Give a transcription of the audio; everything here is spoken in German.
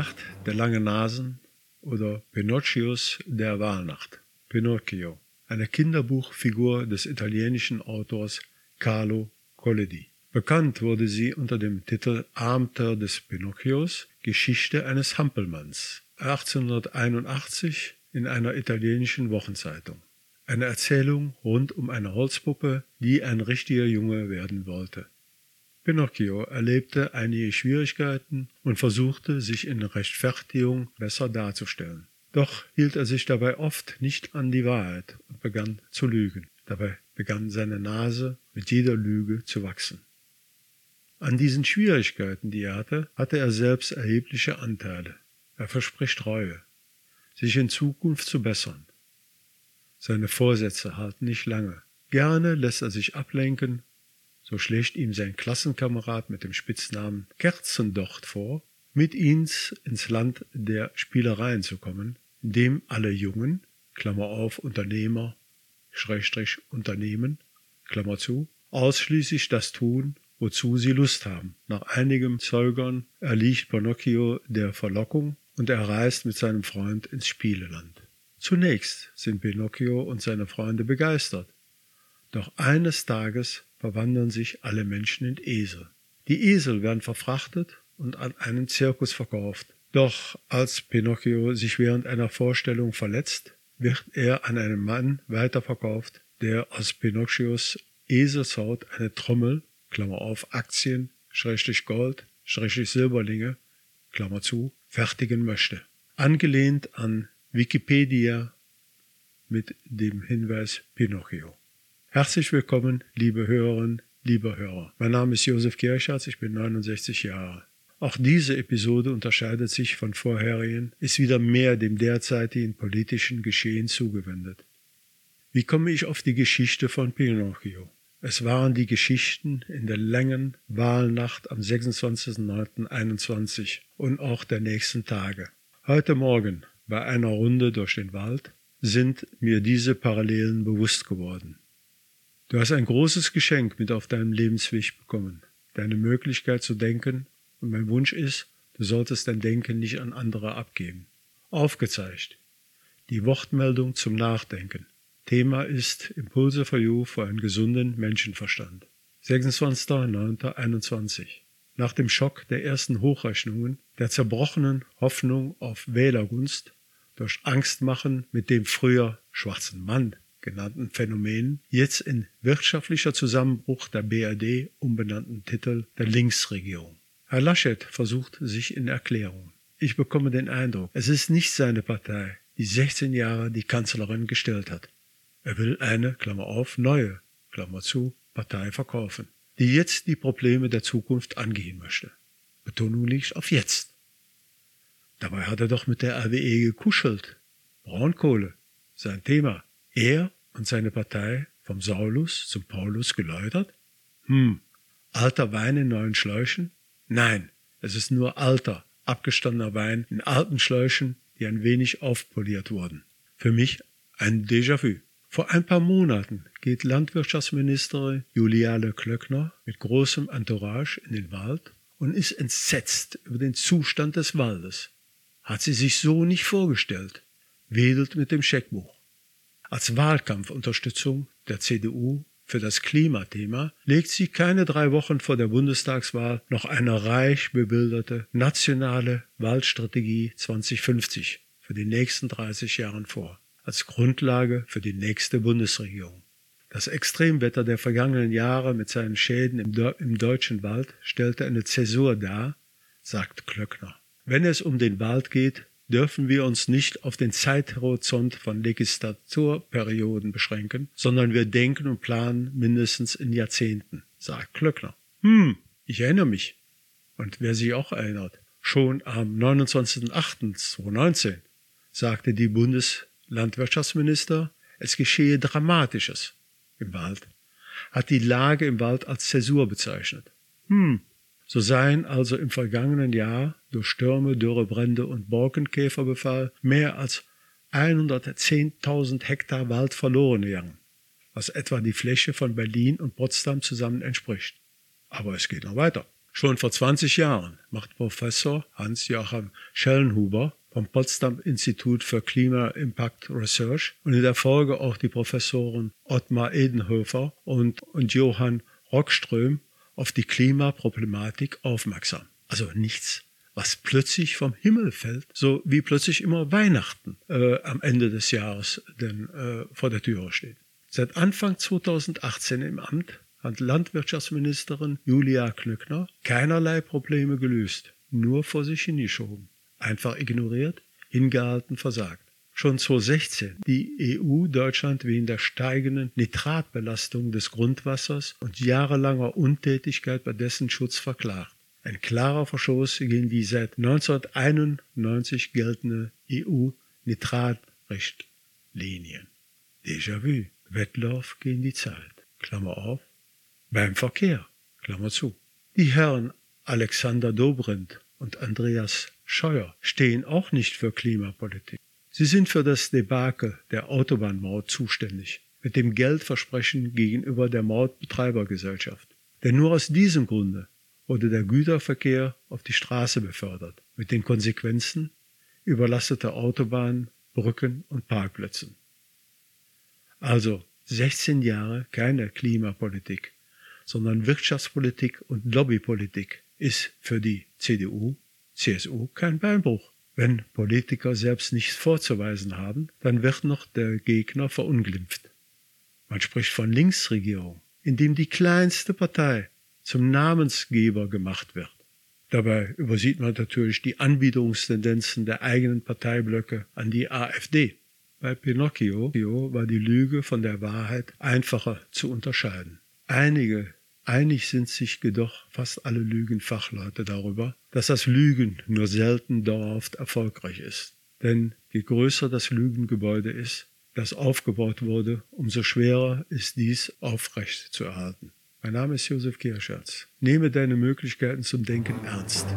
Nacht der langen Nasen oder Pinocchios der Wahlnacht. Pinocchio, eine Kinderbuchfigur des italienischen Autors Carlo Collodi. Bekannt wurde sie unter dem Titel Abenteuer des Pinocchios, Geschichte eines Hampelmanns, 1881 in einer italienischen Wochenzeitung. Eine Erzählung rund um eine Holzpuppe, die ein richtiger Junge werden wollte. Pinocchio erlebte einige Schwierigkeiten und versuchte, sich in Rechtfertigung besser darzustellen. Doch hielt er sich dabei oft nicht an die Wahrheit und begann zu lügen. Dabei begann seine Nase mit jeder Lüge zu wachsen. An diesen Schwierigkeiten, die er hatte, hatte er selbst erhebliche Anteile. Er verspricht Reue, sich in Zukunft zu bessern. Seine Vorsätze halten nicht lange. Gerne lässt er sich ablenken, so schlägt ihm sein Klassenkamerad mit dem Spitznamen Kerzendocht vor, mit ins ins Land der Spielereien zu kommen, in dem alle Jungen, Klammer auf, Unternehmer, Schrägstrich Unternehmen, Klammer zu, ausschließlich das tun, wozu sie Lust haben. Nach einigem Zögern erliegt Pinocchio der Verlockung und er reist mit seinem Freund ins Spieleland. Zunächst sind Pinocchio und seine Freunde begeistert. Doch eines Tages verwandeln sich alle Menschen in Esel. Die Esel werden verfrachtet und an einen Zirkus verkauft. Doch als Pinocchio sich während einer Vorstellung verletzt, wird er an einen Mann weiterverkauft, der aus Pinocchios Eselshaut eine Trommel Klammer auf, Aktien, Schrägstrich Gold, Schrägstrich Silberlinge, Klammer zu, fertigen möchte. Angelehnt an Wikipedia mit dem Hinweis Pinocchio. Herzlich willkommen, liebe Hörerinnen, liebe Hörer. Mein Name ist Josef Kirchhardt, ich bin 69 Jahre. Auch diese Episode unterscheidet sich von vorherigen, ist wieder mehr dem derzeitigen politischen Geschehen zugewendet. Wie komme ich auf die Geschichte von Pinocchio? Es waren die Geschichten in der langen Wahlnacht am 26.09.21 und auch der nächsten Tage. Heute Morgen bei einer Runde durch den Wald sind mir diese Parallelen bewusst geworden. Du hast ein großes Geschenk mit auf deinem Lebensweg bekommen, deine Möglichkeit zu denken, und mein Wunsch ist, du solltest dein Denken nicht an andere abgeben. Aufgezeigt. Die Wortmeldung zum Nachdenken. Thema ist Impulse for You für einen gesunden Menschenverstand. 26.09.21 Nach dem Schock der ersten Hochrechnungen, der zerbrochenen Hoffnung auf Wählergunst, durch Angstmachen mit dem früher schwarzen Mann genannten Phänomen, jetzt in wirtschaftlicher Zusammenbruch der BRD umbenannten Titel der Linksregierung. Herr Laschet versucht sich in Erklärung. Ich bekomme den Eindruck, es ist nicht seine Partei, die 16 Jahre die Kanzlerin gestellt hat. Er will eine, Klammer auf, neue, Klammer zu, Partei verkaufen, die jetzt die Probleme der Zukunft angehen möchte. Betonung liegt auf jetzt. Dabei hat er doch mit der RWE gekuschelt. Braunkohle, sein Thema. Er und seine Partei vom Saulus zum Paulus geläutert? Hm, alter Wein in neuen Schläuchen? Nein, es ist nur alter, abgestandener Wein in alten Schläuchen, die ein wenig aufpoliert wurden. Für mich ein Déjà-vu. Vor ein paar Monaten geht Landwirtschaftsministerin Juliane Klöckner mit großem Entourage in den Wald und ist entsetzt über den Zustand des Waldes. Hat sie sich so nicht vorgestellt, wedelt mit dem Scheckbuch. Als Wahlkampfunterstützung der CDU für das Klimathema legt sie keine drei Wochen vor der Bundestagswahl noch eine reich bebilderte nationale Waldstrategie 2050 für die nächsten 30 Jahren vor als Grundlage für die nächste Bundesregierung. Das Extremwetter der vergangenen Jahre mit seinen Schäden im, De im deutschen Wald stellte eine Zäsur dar, sagt Klöckner. Wenn es um den Wald geht, dürfen wir uns nicht auf den Zeithorizont von Legislaturperioden beschränken, sondern wir denken und planen mindestens in Jahrzehnten, sagt Klöckner. Hm, ich erinnere mich. Und wer sich auch erinnert, schon am 29.08.2019 sagte die Bundes Landwirtschaftsminister, es geschehe Dramatisches im Wald, hat die Lage im Wald als Zäsur bezeichnet. Hm, so seien also im vergangenen Jahr durch Stürme, Dürrebrände und Borkenkäferbefall mehr als 110.000 Hektar Wald verloren gegangen, was etwa die Fläche von Berlin und Potsdam zusammen entspricht. Aber es geht noch weiter. Schon vor 20 Jahren macht Professor Hans-Joachim Schellenhuber vom Potsdam Institut für Klima Impact Research und in der Folge auch die Professoren Ottmar Edenhofer und, und Johann Rockström auf die Klimaproblematik aufmerksam. Also nichts, was plötzlich vom Himmel fällt, so wie plötzlich immer Weihnachten äh, am Ende des Jahres denn, äh, vor der Tür steht. Seit Anfang 2018 im Amt hat Landwirtschaftsministerin Julia Klöckner keinerlei Probleme gelöst, nur vor sich hingeschoben. Einfach ignoriert, hingehalten, versagt. Schon 2016 die EU Deutschland wegen der steigenden Nitratbelastung des Grundwassers und jahrelanger Untätigkeit bei dessen Schutz verklagt. Ein klarer Verstoß gegen die seit 1991 geltende EU-Nitratrichtlinien. Déjà-vu. Wettlauf gegen die Zeit. Klammer auf. Beim Verkehr. Klammer zu. Die Herren Alexander Dobrindt und Andreas Scheuer stehen auch nicht für Klimapolitik. Sie sind für das Debakel der Autobahnmaut zuständig, mit dem Geldversprechen gegenüber der Mautbetreibergesellschaft. Denn nur aus diesem Grunde wurde der Güterverkehr auf die Straße befördert, mit den Konsequenzen überlastete Autobahnen, Brücken und Parkplätzen. Also 16 Jahre keine Klimapolitik, sondern Wirtschaftspolitik und Lobbypolitik ist für die CDU, CSU kein Beinbruch. Wenn Politiker selbst nichts vorzuweisen haben, dann wird noch der Gegner verunglimpft. Man spricht von Linksregierung, indem die kleinste Partei zum Namensgeber gemacht wird. Dabei übersieht man natürlich die Anbietungstendenzen der eigenen Parteiblöcke an die AfD. Bei Pinocchio war die Lüge von der Wahrheit einfacher zu unterscheiden. Einige Einig sind sich jedoch fast alle Lügenfachleute darüber, dass das Lügen nur selten dauerhaft erfolgreich ist. Denn je größer das Lügengebäude ist, das aufgebaut wurde, umso schwerer ist dies aufrecht zu erhalten. Mein Name ist Josef Kirschatz. Nehme deine Möglichkeiten zum Denken ernst.